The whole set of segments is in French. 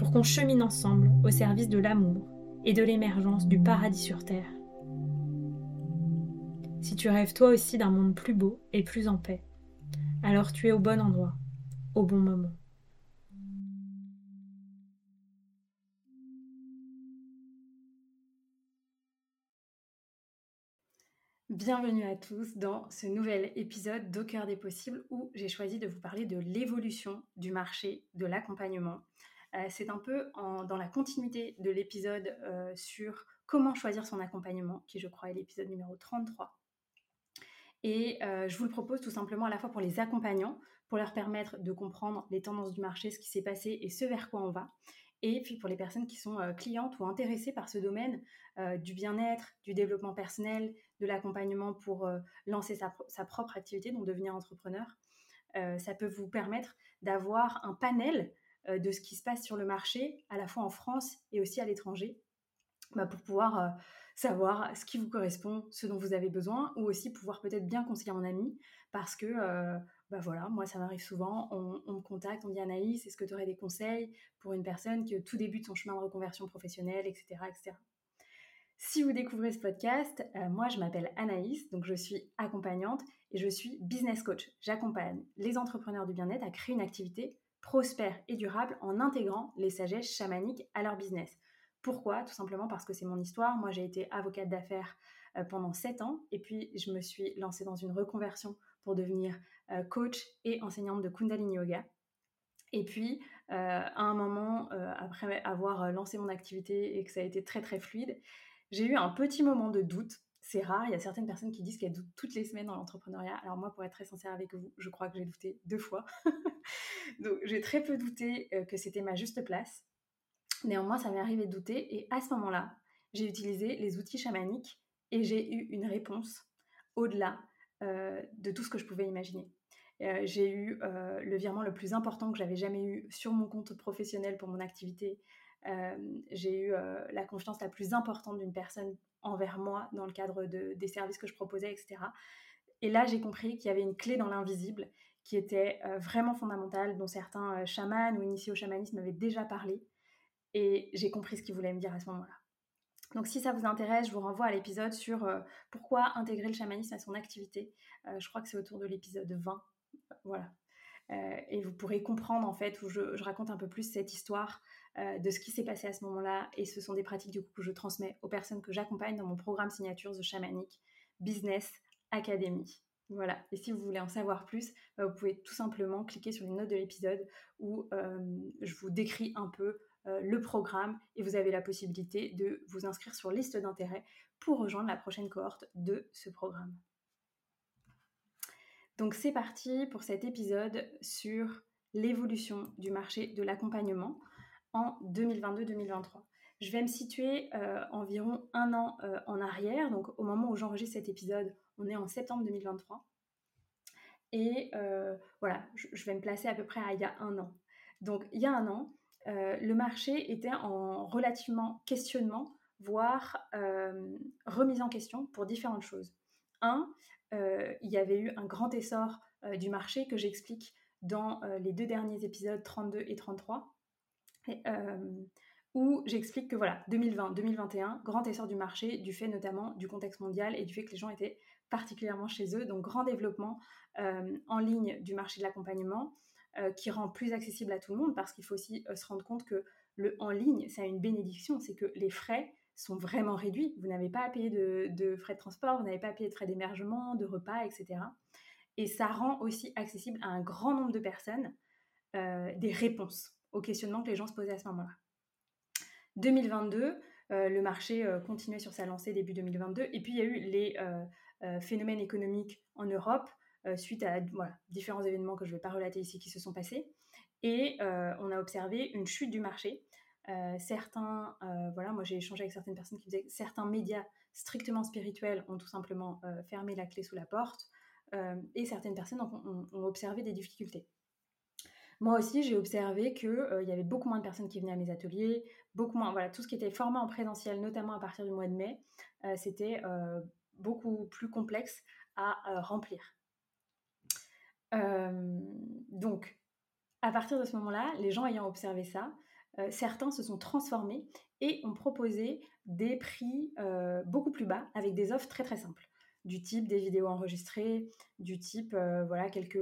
pour qu'on chemine ensemble au service de l'amour et de l'émergence du paradis sur Terre. Si tu rêves toi aussi d'un monde plus beau et plus en paix, alors tu es au bon endroit, au bon moment. Bienvenue à tous dans ce nouvel épisode d'Au des possibles où j'ai choisi de vous parler de l'évolution du marché de l'accompagnement. Euh, c'est un peu dans la continuité de l'épisode euh, sur comment choisir son accompagnement, qui je crois est l'épisode numéro 33. Et euh, je vous le propose tout simplement à la fois pour les accompagnants, pour leur permettre de comprendre les tendances du marché, ce qui s'est passé et ce vers quoi on va, et puis pour les personnes qui sont clientes ou intéressées par ce domaine du bien-être, du développement personnel, de l'accompagnement pour lancer sa, propre activité, donc devenir entrepreneur, ça peut vous permettre d'avoir un panel de ce qui se passe sur le marché, à la fois en France et aussi à l'étranger, bah, pour pouvoir savoir ce qui vous correspond, ce dont vous avez besoin, ou aussi pouvoir peut-être bien conseiller un ami, parce que bah voilà, moi ça m'arrive souvent, on, me contacte, on dit Anaïs, est-ce que tu aurais des conseils pour une personne qui tout débute son chemin de reconversion professionnelle, etc. etc. Si vous découvrez ce podcast, euh, moi je m'appelle Anaïs, donc je suis accompagnante et je suis business coach. J'accompagne les entrepreneurs du bien-être à créer une activité prospère et durable en intégrant les sagesses chamaniques à leur business. Pourquoi? Tout simplement parce que c'est mon histoire. Moi j'ai été avocate d'affaires euh, pendant 7 ans et puis je me suis lancée dans une reconversion pour devenir euh, coach et enseignante de Kundalini Yoga. Et puis, euh, à un moment, après avoir lancé mon activité et que ça a été très très fluide, j'ai eu un petit moment de doute. C'est rare, il y a certaines personnes qui disent qu'elles doutent toutes les semaines dans l'entrepreneuriat. Alors moi, pour être très sincère avec vous, je crois que j'ai douté deux fois. Donc j'ai très peu douté que c'était ma juste place. Néanmoins, ça m'est arrivé de douter et à ce moment-là, j'ai utilisé les outils chamaniques et j'ai eu une réponse au-delà euh, de tout ce que je pouvais imaginer. Euh, j'ai eu euh, le virement le plus important que j'avais jamais eu sur mon compte professionnel pour mon activité. j'ai eu la confiance la plus importante d'une personne envers moi dans le cadre des services que je proposais, etc. Et là, j'ai compris qu'il y avait une clé dans l'invisible qui était vraiment fondamentale, dont certains chamans ou initiés au chamanisme avaient déjà parlé. Et j'ai compris ce qu'ils voulaient me dire à ce moment-là. Donc si ça vous intéresse, je vous renvoie à l'épisode sur euh, pourquoi intégrer le chamanisme à son activité. Euh, je crois que c'est autour de l'épisode 20. Voilà. Euh, et vous pourrez comprendre en fait où je, raconte un peu plus cette histoire de ce qui s'est passé à ce moment-là. Et ce sont des pratiques du coup que je transmets aux personnes que j'accompagne dans mon programme signature The Shamanic Business Academy. Voilà. Et si vous voulez en savoir plus, bah, vous pouvez tout simplement cliquer sur les notes de l'épisode où je vous décris un peu euh, le programme et vous avez la possibilité de vous inscrire sur liste d'intérêt pour rejoindre la prochaine cohorte de ce programme. Donc c'est parti pour cet épisode sur l'évolution du marché de l'accompagnement en 2022-2023. Je vais me situer euh, environ un an euh, en arrière, donc au moment où j'enregistre cet épisode, on est en septembre 2023. Et voilà, je vais me placer à peu près à il y a un an. Donc il y a un an, euh, le marché était en relativement questionnement, voire euh, remise en question pour différentes choses. Un, euh, il y avait eu un grand essor du marché que j'explique dans les deux derniers épisodes 32 et 33, où j'explique que voilà, 2020-2021, grand essor du marché, du fait notamment du contexte mondial et du fait que les gens étaient particulièrement chez eux, donc grand développement en ligne du marché de l'accompagnement, qui rend plus accessible à tout le monde parce qu'il faut aussi se rendre compte que le en ligne, c'est une bénédiction, c'est que les frais sont vraiment réduits. Vous n'avez pas à payer de, frais de transport, vous n'avez pas à payer de frais d'émergement, de repas, etc. Et ça rend aussi accessible à un grand nombre de personnes des réponses aux questionnements que les gens se posaient à ce moment-là. 2022, le marché continuait sur sa lancée début 2022, et puis il y a eu les phénomènes économiques en Europe suite à différents événements que je ne vais pas relater ici qui se sont passés. Et on a observé une chute du marché. Certains, voilà, moi j'ai échangé avec certaines personnes qui disaient que certains médias strictement spirituels ont tout simplement fermé la clé sous la porte. et certaines personnes ont, observé des difficultés. Moi aussi, j'ai observé qu'il y avait beaucoup moins de personnes qui venaient à mes ateliers, beaucoup moins, voilà, tout ce qui était format en présentiel, notamment à partir du mois de mai, c'était beaucoup plus complexe à remplir. donc, à partir de ce moment-là, les gens ayant observé ça, certains se sont transformés et ont proposé des prix beaucoup plus bas avec des offres très très simples du type des vidéos enregistrées, du type voilà quelques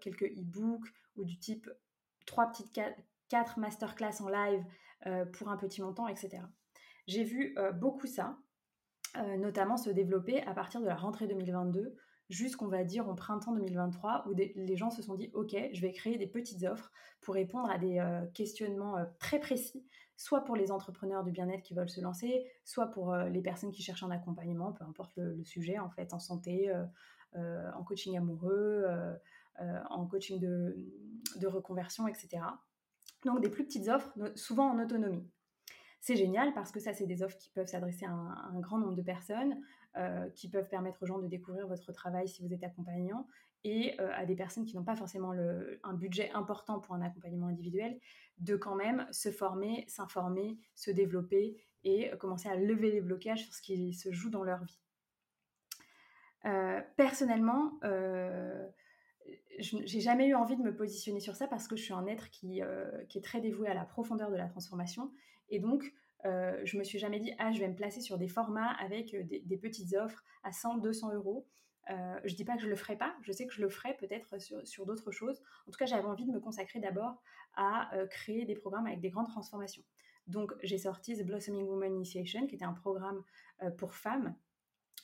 quelques e-books ou du type trois petites quatre masterclass en live pour un petit montant, etc. J'ai vu beaucoup ça, notamment se développer à partir de la rentrée 2022 jusqu'on va dire au printemps 2023 où les gens se sont dit ok je vais créer des petites offres pour répondre à des questionnements très précis soit pour les entrepreneurs du bien-être qui veulent se lancer soit pour les personnes qui cherchent un accompagnement peu importe le, sujet en fait en santé en coaching amoureux en coaching de, de, reconversion etc donc des plus petites offres souvent en autonomie c'est génial parce que ça, c'est des offres qui peuvent s'adresser à, un grand nombre de personnes, euh, qui peuvent permettre aux gens de découvrir votre travail si vous êtes accompagnant, et euh, à des personnes qui n'ont pas forcément un budget important pour un accompagnement individuel, de quand même se former, s'informer, se développer et commencer à lever les blocages sur ce qui se joue dans leur vie. Euh, personnellement, je n'ai jamais eu envie de me positionner sur ça parce que je suis un être qui, est très dévoué à la profondeur de la transformation et donc, euh, je me suis jamais dit, ah, je vais me placer sur des formats avec euh, des, petites offres à 100, 200 euros. Euh, je dis pas que je le ferai pas, je sais que je le ferai peut-être sur, d'autres choses. En tout cas, j'avais envie de me consacrer d'abord à euh, créer des programmes avec des grandes transformations. Donc, j'ai sorti The Blossoming Woman Initiation, qui était un programme pour femmes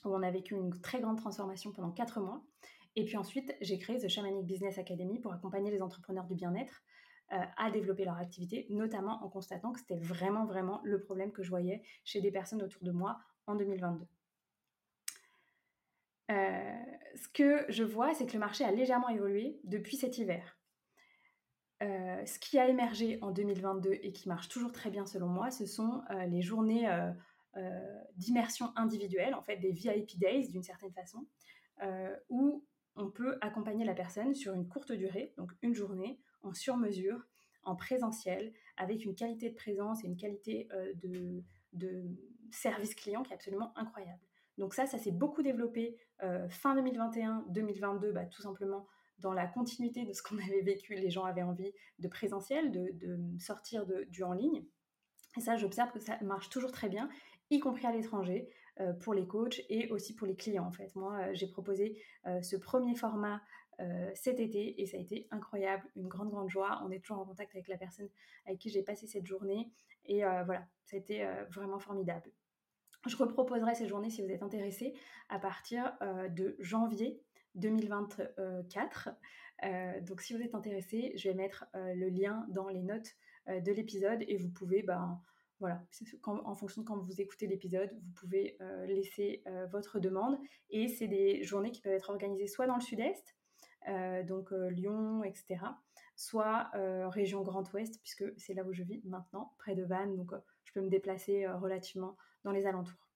où on a vécu une très grande transformation pendant 4 mois. Et puis ensuite, j'ai créé The Shamanic Business Academy pour accompagner les entrepreneurs du bien-être euh, à développer leur activité, notamment en constatant que c'était vraiment, vraiment le problème que je voyais chez des personnes autour de moi en 2022. Euh, ce que je vois, c'est que le marché a légèrement évolué depuis cet hiver. Euh, ce qui a émergé en 2022 et qui marche toujours très bien selon moi, ce sont les journées d'immersion individuelle, en fait des VIP Days d'une certaine façon, où on peut accompagner la personne sur une courte durée, donc une journée, en sur-mesure, en présentiel, avec une qualité de présence et une qualité euh, de, service client qui est absolument incroyable. Donc ça, ça s'est beaucoup développé euh, fin 2021, 2022, bah, tout simplement dans la continuité de ce qu'on avait vécu. Les gens avaient envie de présentiel, de, sortir du en ligne. Et ça, j'observe que ça marche toujours très bien, y compris à l'étranger, euh, pour les coachs et aussi pour les clients. En fait, moi, j'ai proposé ce premier format euh, cet été et ça a été incroyable, une grande grande joie. On est toujours en contact avec la personne avec qui j'ai passé cette journée et euh, voilà, ça a été euh, vraiment formidable. Je reproposerai ces journées si vous êtes intéressés à partir de janvier 2024. donc si vous êtes intéressé, je vais mettre le lien dans les notes de l'épisode et vous pouvez, ben, voilà, en fonction de quand vous écoutez l'épisode, vous pouvez laisser votre demande. Et c'est des journées qui peuvent être organisées soit dans le sud-est, donc euh, Lyon, etc. Soit euh, région Grand Ouest, puisque c'est là où je vis maintenant, près de Vannes, donc je peux me déplacer relativement dans les alentours.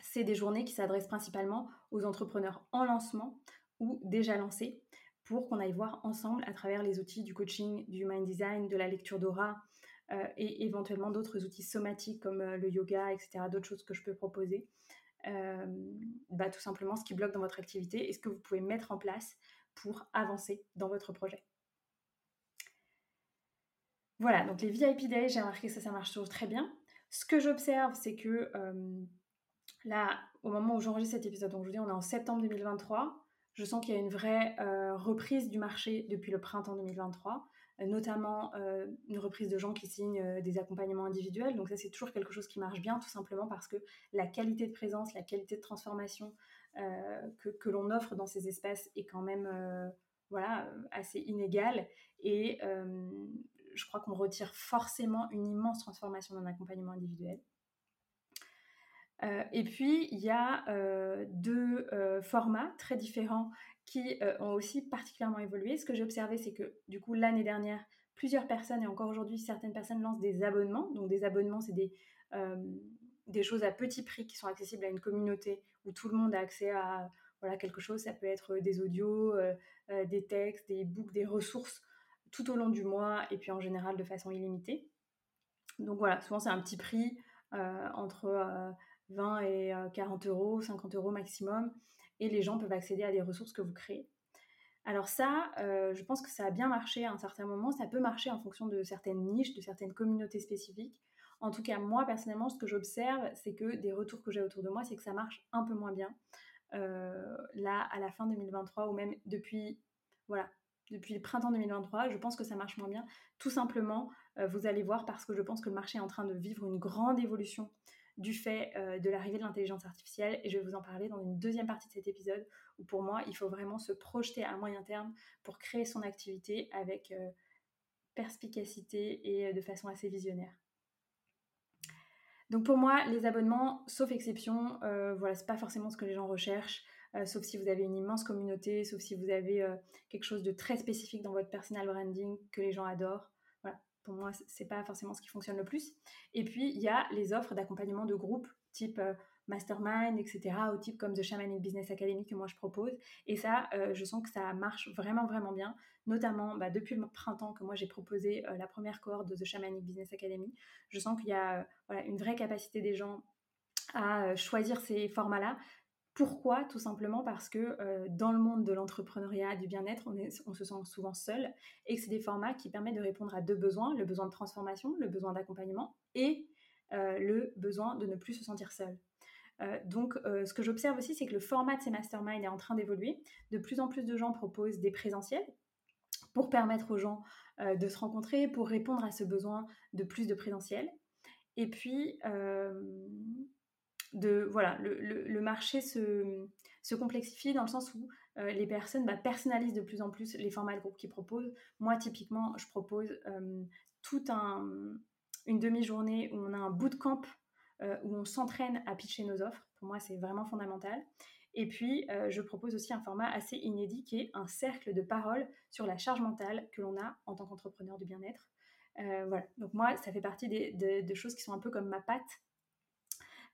C'est des journées qui s'adressent principalement aux entrepreneurs en lancement ou déjà lancés pour qu'on aille voir ensemble à travers les outils du coaching, du mind design, de la lecture d'aura et éventuellement d'autres outils somatiques comme le yoga, etc., d'autres choses que je peux proposer. bah, tout simplement ce qui bloque dans votre activité et ce que vous pouvez mettre en place pour avancer dans votre projet. Voilà, donc les VIP Days, j'ai remarqué que ça, ça marche toujours très bien. Ce que j'observe, c'est que euh, là, au moment où j'enregistre cet épisode, donc je vous dis, on est en septembre 2023, Je sens qu'il y a une vraie reprise du marché depuis le printemps 2023 notamment une reprise de gens qui signent des accompagnements individuels. Donc ça, c'est toujours quelque chose qui marche bien, tout simplement parce que la qualité de présence, la qualité de transformation que, que l'on offre dans ces espaces est quand même voilà, assez inégale. Et je crois qu'on retire forcément une immense transformation d'un accompagnement individuel. et puis, il y a deux formats très différents qui ont aussi particulièrement évolué. Ce que j'ai observé, c'est que du coup, l'année dernière, plusieurs personnes, et encore aujourd'hui, certaines personnes lancent des abonnements. Donc, des abonnements, c'est des choses à petit prix qui sont accessibles à une communauté où tout le monde a accès à quelque chose. Ça peut être des audios, des textes, des books, des ressources tout au long du mois et puis en général de façon illimitée. Donc voilà, souvent c'est un petit prix entre 20 et 40 euros, 50 euros maximum et les gens peuvent accéder à des ressources que vous créez. Alors ça, euh, je pense que ça a bien marché à un certain moment, ça peut marcher en fonction de certaines niches, de certaines communautés spécifiques. En tout cas, moi personnellement, ce que j'observe, c'est que des retours que j'ai autour de moi, c'est que ça marche un peu moins bien. Euh, là, à la fin 2023, ou même depuis, voilà, depuis le printemps 2023, je pense que ça marche moins bien. Tout simplement, euh, vous allez voir, parce que je pense que le marché est en train de vivre une grande évolution du fait euh, de l'arrivée de l'intelligence artificielle et je vais vous en parler dans une deuxième partie de cet épisode où pour moi il faut vraiment se projeter à moyen terme pour créer son activité avec perspicacité et de façon assez visionnaire. Donc pour moi, les abonnements, sauf exception, voilà, c'est pas forcément ce que les gens recherchent, sauf si vous avez une immense communauté, sauf si vous avez quelque chose de très spécifique dans votre personal branding que les gens adorent pour moi, c'est pas forcément ce qui fonctionne le plus. Et puis, il y a les offres d'accompagnement de groupe, type euh, mastermind, etc., au type comme The Shamanic Business Academy que moi je propose. Et ça, euh, je sens que ça marche vraiment, vraiment bien, notamment bah, depuis le printemps que moi j'ai proposé euh, la première cohorte de The Shamanic Business Academy. Je sens qu'il y a voilà, une vraie capacité des gens à choisir ces formats-là, pourquoi? Tout simplement parce que euh, dans le monde de l'entrepreneuriat, du bien-être, on, se sent souvent seul et que c'est des formats qui permettent de répondre à deux besoins, le besoin de transformation, le besoin d'accompagnement et euh, le besoin de ne plus se sentir seul. Euh, donc, ce que j'observe aussi, c'est que le format de ces masterminds est en train d'évoluer. De plus en plus de gens proposent des présentiels pour permettre aux gens de se rencontrer, pour répondre à ce besoin de plus de présentiel. Et puis, de voilà, le, marché se, complexifie dans le sens où euh, les personnes bah, personnalisent de plus en plus les formats de groupe qu'ils proposent. Moi, typiquement, je propose euh, toute un, une demi-journée où on a un bootcamp euh, où on s'entraîne à pitcher nos offres. Pour moi, c'est vraiment fondamental. Et puis, je propose aussi un format assez inédit qui est un cercle de parole sur la charge mentale que l'on a en tant qu'entrepreneur du bien-être. voilà. Donc moi, ça fait partie des, choses qui sont un peu comme ma patte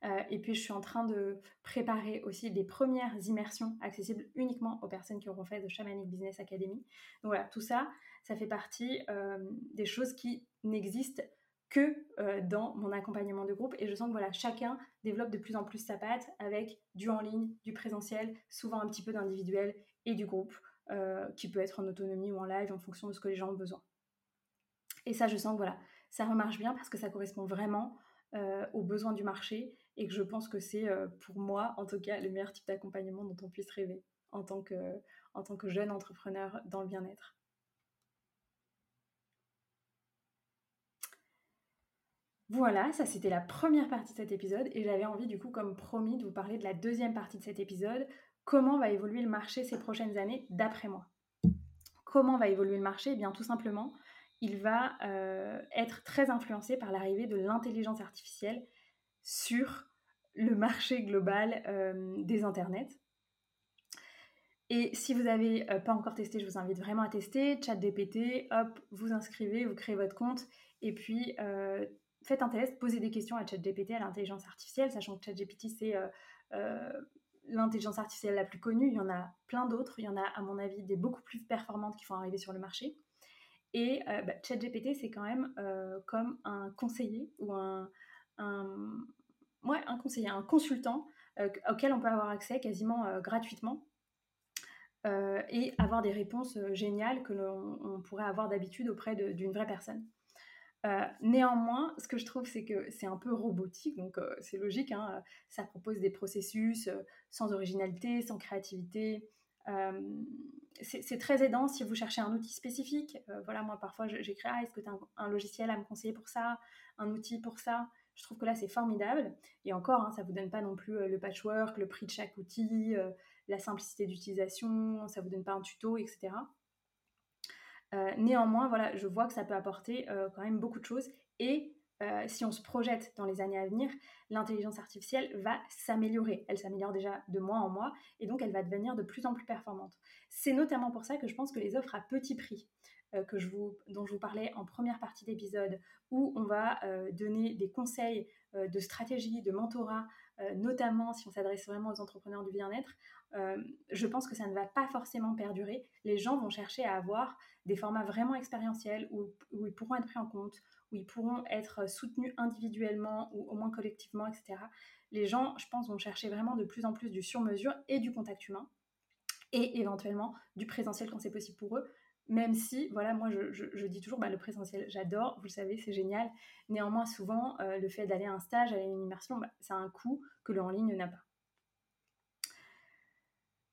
euh, et puis, je suis en train de préparer aussi des premières immersions accessibles uniquement aux personnes qui auront fait de Shamanic Business Academy. Donc voilà, tout ça, ça fait partie euh, des choses qui n'existent que euh, dans mon accompagnement de groupe. Et je sens que voilà, chacun développe de plus en plus sa patte avec du en ligne, du présentiel, souvent un petit peu d'individuel et du groupe, qui peut être en autonomie ou en live en fonction de ce que les gens ont besoin. Et ça, je sens que voilà, ça remarche bien parce que ça correspond vraiment aux besoins du marché et que je pense que c'est euh, pour moi, en tout cas, le meilleur type d'accompagnement dont on puisse rêver en tant que jeune entrepreneur dans le bien-être. Voilà, ça c'était la première partie de cet épisode et j'avais envie du coup comme promis de vous parler de la deuxième partie de cet épisode, comment va évoluer le marché ces prochaines années d'après moi? Comment va évoluer le marché? Eh bien tout simplement, il va euh, être très influencé par l'arrivée de l'intelligence artificielle sur le marché global euh, des internets. Et si vous n'avez euh, pas encore testé, je vous invite vraiment à tester. ChatGPT, hop, vous inscrivez, vous créez votre compte et puis faites un test, posez des questions à ChatGPT, à l'intelligence artificielle, sachant que ChatGPT c'est l'intelligence artificielle la plus connue. Il y en a plein d'autres. Il y en a, à mon avis, des beaucoup plus performantes qui vont arriver sur le marché. Et bah, ChatGPT, c'est quand même comme un conseiller ou un, conseiller, un consultant euh, auquel on peut avoir accès quasiment euh, gratuitement euh, et avoir des réponses géniales que l'on pourrait avoir d'habitude auprès d'une vraie personne. Néanmoins, ce que je trouve, c'est que c'est un peu robotique, donc c'est logique, hein, ça propose des processus sans originalité, sans créativité, c'est très aidant si vous cherchez un outil spécifique. voilà, moi parfois j'écris ah, est-ce que tu as un, logiciel à me conseiller pour ça, un outil pour ça? Je trouve que là c'est formidable. Et encore, hein, ça vous donne pas non plus le patchwork, le prix de chaque outil, la simplicité d'utilisation, ça vous donne pas un tuto, etc. néanmoins, voilà, je vois que ça peut apporter quand même beaucoup de choses et euh, si on se projette dans les années à venir, l'intelligence artificielle va s'améliorer. Elle s'améliore déjà de mois en mois et donc elle va devenir de plus en plus performante. C'est notamment pour ça que je pense que les offres à petit prix, euh, dont je vous parlais en première partie d'épisode, où on va euh, donner des conseils de stratégie, de mentorat, notamment si on s'adresse vraiment aux entrepreneurs du bien-être, je pense que ça ne va pas forcément perdurer. Les gens vont chercher à avoir des formats vraiment expérientiels où ils pourront être pris en compte, où ils pourront être soutenus individuellement ou au moins collectivement, etc. Les gens, je pense, vont chercher vraiment de plus en plus du sur-mesure et du contact humain et éventuellement du présentiel quand c'est possible pour eux. Même si, voilà, moi je, dis toujours, bah, le présentiel, j'adore, vous le savez, c'est génial. Néanmoins, souvent, euh, le fait d'aller à un stage, aller à une immersion, bah, c'est un coût que le en ligne n'a pas.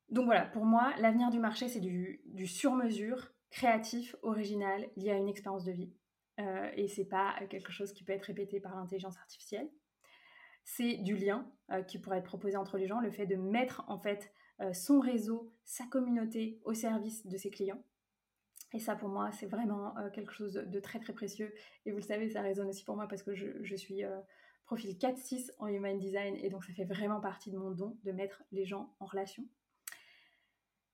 Donc voilà, pour moi, l'avenir du marché, c'est du, du sur-mesure, créatif, original, lié à une expérience de vie. Euh, et c'est pas quelque chose qui peut être répété par l'intelligence artificielle. C'est du lien euh, qui pourrait être proposé entre les gens, le fait de mettre en fait euh, son réseau, sa communauté au service de ses clients. Et ça, pour moi, c'est vraiment quelque chose de très très précieux. Et vous le savez, ça résonne aussi pour moi parce que je, je suis profil 4-6 en Human Design et donc ça fait vraiment partie de mon don de mettre les gens en relation.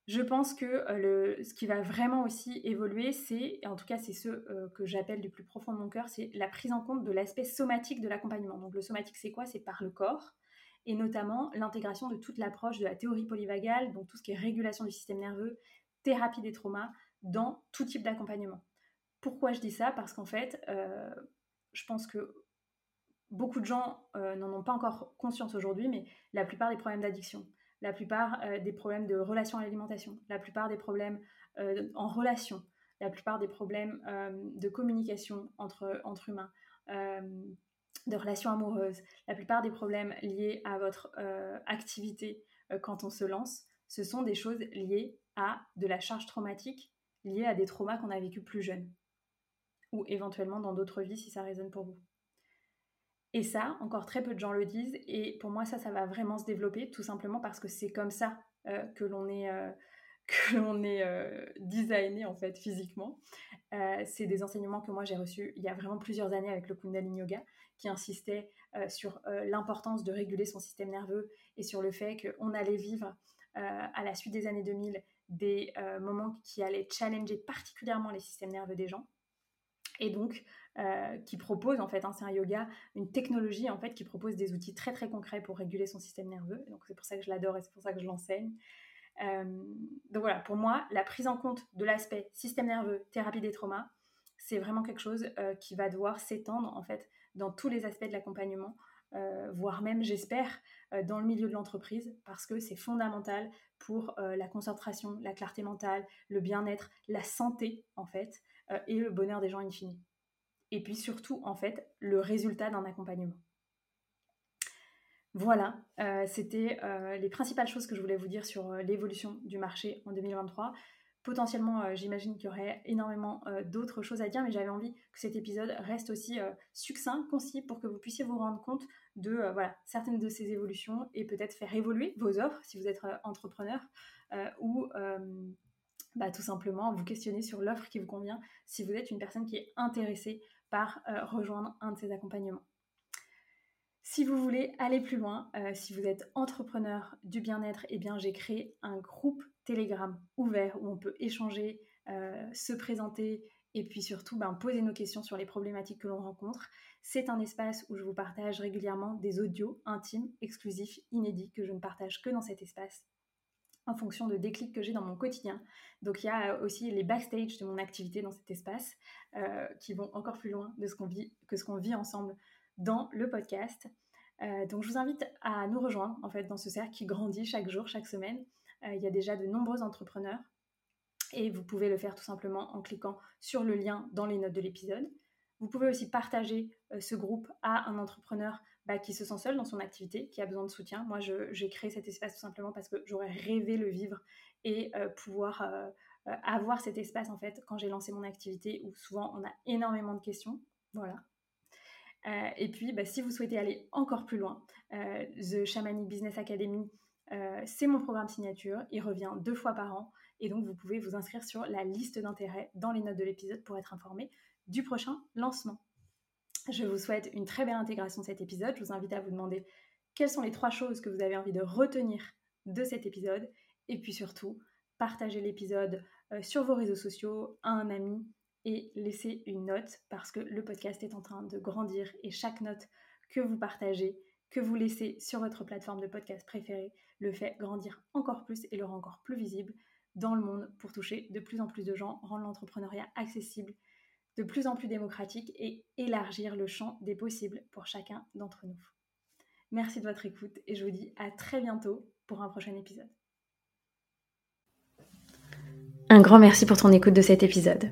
Je pense que euh, ce qui va vraiment aussi évoluer, c'est, en tout cas c'est ce euh, que j'appelle du plus profond de mon cœur, c'est la prise en compte de l'aspect somatique de l'accompagnement. Donc le somatique c'est quoi? C'est par le corps, et notamment l'intégration de toute l'approche de la théorie polyvagale, donc tout ce qui est régulation du système nerveux, thérapie des traumas, dans tout type d'accompagnement. Pourquoi je dis ça? Parce qu'en fait, euh, je pense que beaucoup de gens n'en ont pas encore conscience aujourd'hui, mais la plupart des problèmes d'addiction, la plupart euh, des problèmes de relation à l'alimentation, la plupart des problèmes euh, en relation, la plupart des problèmes euh, de communication entre, entre humains, de relations amoureuses, la plupart des problèmes liés à votre activité quand on se lance, ce sont des choses liées à de la charge traumatique, liées à des traumas qu'on a vécu plus jeunes, ou éventuellement dans d'autres vies si ça résonne pour vous. Et ça, encore très peu de gens le disent. Et pour moi, ça, ça va vraiment se développer, tout simplement parce que c'est comme ça euh, que l'on est, euh, que l'on est euh, designé en fait physiquement. c'est des enseignements que moi j'ai reçus il y a vraiment plusieurs années avec le Kundalini Yoga, qui insistait sur l'importance de réguler son système nerveux et sur le fait qu'on allait vivre à la suite des années 2000 des moments qui allaient challenger particulièrement les systèmes nerveux des gens. Et donc, euh, qui propose en fait, hein, c'est un yoga, une technologie en fait qui propose des outils très très concrets pour réguler son système nerveux. Donc c'est pour ça que je l'adore et c'est pour ça que je l'enseigne. Euh, donc voilà, pour moi, la prise en compte de l'aspect système nerveux, thérapie des traumas, c'est vraiment quelque chose euh, qui va devoir s'étendre en fait dans tous les aspects de l'accompagnement, voire même, j'espère, dans le milieu de l'entreprise, parce que c'est fondamental pour la concentration, la clarté mentale, le bien-être, la santé en fait, et le bonheur des gens in fine et puis surtout, en fait, le résultat d'un accompagnement. Voilà, euh, c'était euh, les principales choses que je voulais vous dire sur euh, l'évolution du marché en 2023. Potentiellement, j'imagine qu'il y aurait énormément d'autres choses à dire, mais j'avais envie que cet épisode reste aussi succinct, concis, pour que vous puissiez vous rendre compte de voilà, certaines de ces évolutions et peut-être faire évoluer vos offres si vous êtes entrepreneur ou bah, tout simplement vous questionner sur l'offre qui vous convient si vous êtes une personne qui est intéressée par euh, rejoindre un de ces accompagnements. Si vous voulez aller plus loin, euh, si vous êtes entrepreneur du bien-être, eh bien j'ai créé un groupe Telegram ouvert où on peut échanger, euh, se présenter et puis surtout ben, poser nos questions sur les problématiques que l'on rencontre. C'est un espace où je vous partage régulièrement des audios intimes, exclusifs, inédits que je ne partage que dans cet espace en fonction de déclics que j'ai dans mon quotidien. Donc il y a aussi les backstage de mon activité dans cet espace euh, qui vont encore plus loin de ce qu'on vit, que ce qu'on vit ensemble dans le podcast. Euh, donc je vous invite à nous rejoindre en fait dans ce cercle qui grandit chaque jour, chaque semaine. Euh, il y a déjà de nombreux entrepreneurs et vous pouvez le faire tout simplement en cliquant sur le lien dans les notes de l'épisode. Vous pouvez aussi partager ce groupe à un entrepreneur bah, qui se sent seul dans son activité, qui a besoin de soutien. Moi, j'ai créé cet espace tout simplement parce que j'aurais rêvé le vivre et pouvoir avoir cet espace en fait quand j'ai lancé mon activité où souvent on a énormément de questions. Voilà. et puis, bah, si vous souhaitez aller encore plus loin, The Shamanic Business Academy, c'est mon programme signature. Il revient deux fois par an et donc vous pouvez vous inscrire sur la liste d'intérêt dans les notes de l'épisode pour être informé du prochain lancement. Je vous souhaite une très belle intégration de cet épisode. Je vous invite à vous demander quelles sont les trois choses que vous avez envie de retenir de cet épisode. Et puis surtout, partagez l'épisode euh, sur vos réseaux sociaux, à un ami et laissez une note parce que le podcast est en train de grandir et chaque note que vous partagez, que vous laissez sur votre plateforme de podcast préférée, le fait grandir encore plus et le rend encore plus visible dans le monde pour toucher de plus en plus de gens, rendre l'entrepreneuriat accessible de plus en plus démocratique et élargir le champ des possibles pour chacun d'entre nous. Merci de votre écoute et je vous dis à très bientôt pour un prochain épisode. Un grand merci pour ton écoute de cet épisode.